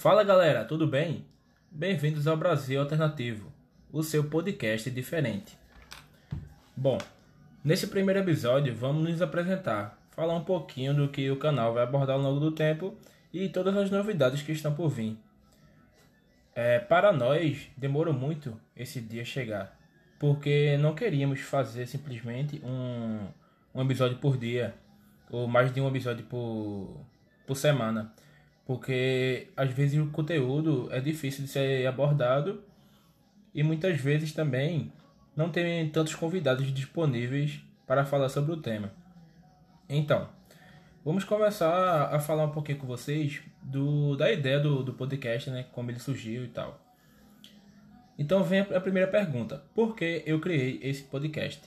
Fala galera, tudo bem? Bem-vindos ao Brasil Alternativo, o seu podcast diferente. Bom, nesse primeiro episódio vamos nos apresentar, falar um pouquinho do que o canal vai abordar ao longo do tempo e todas as novidades que estão por vir. É, para nós, demorou muito esse dia chegar, porque não queríamos fazer simplesmente um, um episódio por dia, ou mais de um episódio por, por semana porque às vezes o conteúdo é difícil de ser abordado e muitas vezes também não tem tantos convidados disponíveis para falar sobre o tema. Então, vamos começar a falar um pouquinho com vocês do, da ideia do, do podcast, né? Como ele surgiu e tal. Então vem a primeira pergunta: por que eu criei esse podcast?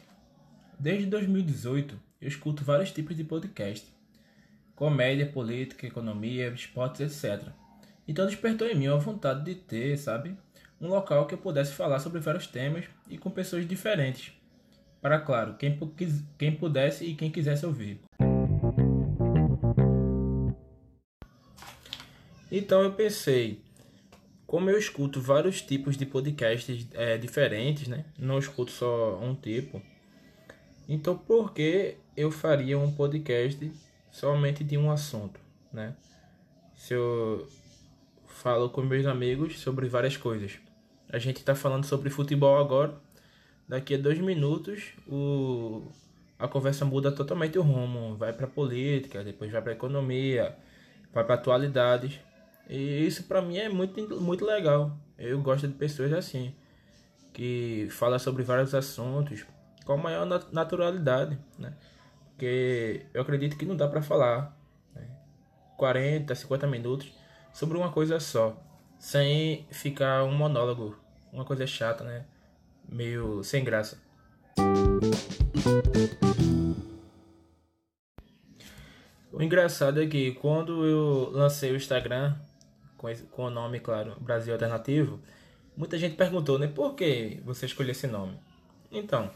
Desde 2018 eu escuto vários tipos de podcast comédia, política, economia, esportes, etc. Então despertou em mim a vontade de ter, sabe, um local que eu pudesse falar sobre vários temas e com pessoas diferentes. Para, claro, quem, quem pudesse e quem quisesse ouvir. Então eu pensei, como eu escuto vários tipos de podcasts é, diferentes, né? Não escuto só um tipo. Então por que eu faria um podcast somente de um assunto, né? Se eu falo com meus amigos sobre várias coisas. A gente está falando sobre futebol agora. Daqui a dois minutos o, a conversa muda totalmente o rumo. Vai para política, depois vai para economia, vai para atualidades. E isso para mim é muito, muito legal. Eu gosto de pessoas assim, que falam sobre vários assuntos com a maior naturalidade, né? Porque eu acredito que não dá para falar né, 40, 50 minutos sobre uma coisa só, sem ficar um monólogo, uma coisa chata, né? Meio sem graça. O engraçado é que quando eu lancei o Instagram, com, esse, com o nome, claro, Brasil Alternativo, muita gente perguntou, né, por que você escolheu esse nome? Então,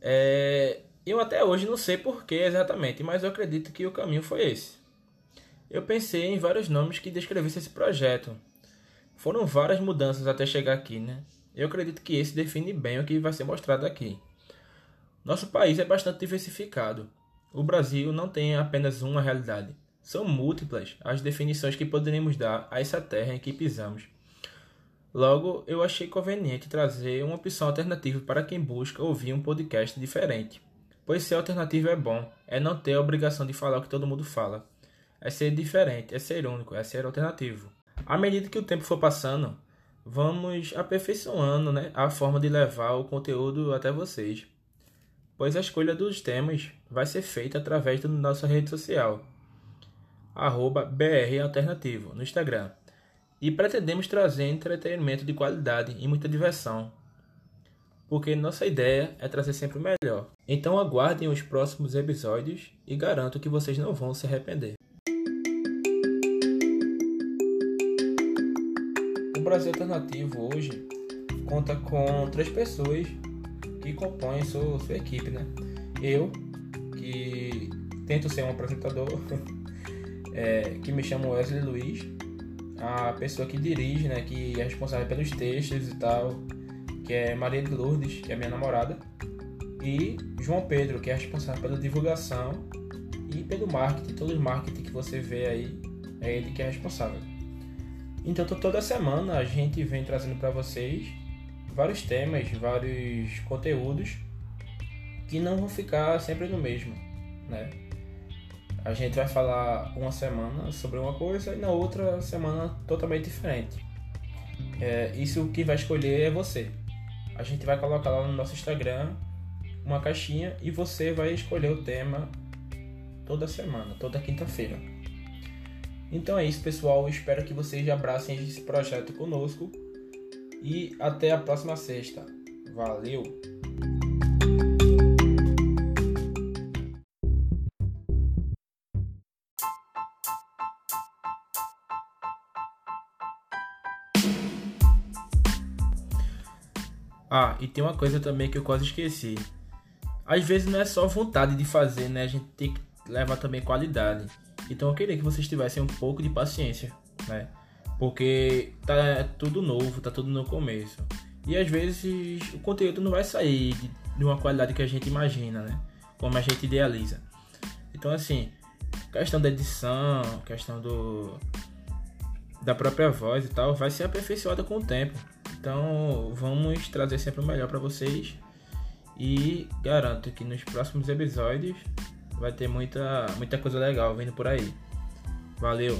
é, eu até hoje não sei porquê exatamente, mas eu acredito que o caminho foi esse. Eu pensei em vários nomes que descrevessem esse projeto. Foram várias mudanças até chegar aqui, né? Eu acredito que esse define bem o que vai ser mostrado aqui. Nosso país é bastante diversificado. O Brasil não tem apenas uma realidade. São múltiplas as definições que poderíamos dar a essa terra em que pisamos. Logo, eu achei conveniente trazer uma opção alternativa para quem busca ouvir um podcast diferente. Pois ser alternativo é bom, é não ter a obrigação de falar o que todo mundo fala. É ser diferente, é ser único, é ser alternativo. À medida que o tempo for passando, vamos aperfeiçoando né, a forma de levar o conteúdo até vocês. Pois a escolha dos temas vai ser feita através da nossa rede social, arroba BR Alternativo, no Instagram. E pretendemos trazer entretenimento de qualidade e muita diversão, porque nossa ideia é trazer sempre o melhor. Então aguardem os próximos episódios e garanto que vocês não vão se arrepender. O Brasil Alternativo hoje conta com três pessoas que compõem sua, sua equipe, né? Eu, que tento ser um apresentador, é, que me chamo Wesley Luiz, a pessoa que dirige, né, que é responsável pelos textos e tal, que é Maria de Lourdes, que é minha namorada, e João Pedro, que é responsável pela divulgação e pelo marketing, todo o marketing que você vê aí, é ele que é responsável. Então toda semana a gente vem trazendo para vocês vários temas, vários conteúdos que não vão ficar sempre no mesmo, né? A gente vai falar uma semana sobre uma coisa e na outra semana totalmente diferente. É, isso que vai escolher é você. A gente vai colocar lá no nosso Instagram uma caixinha e você vai escolher o tema toda semana, toda quinta-feira. Então é isso, pessoal. espero que vocês abracem esse projeto conosco e até a próxima sexta. Valeu! Ah, e tem uma coisa também que eu quase esqueci. Às vezes não é só vontade de fazer, né? A gente tem que levar também qualidade. Então eu queria que vocês tivessem um pouco de paciência, né? Porque tá tudo novo, tá tudo no começo. E às vezes o conteúdo não vai sair de uma qualidade que a gente imagina, né? Como a gente idealiza. Então assim, questão da edição, questão do da própria voz e tal, vai ser aperfeiçoada com o tempo. Então, vamos trazer sempre o melhor para vocês e garanto que nos próximos episódios vai ter muita muita coisa legal vindo por aí. Valeu.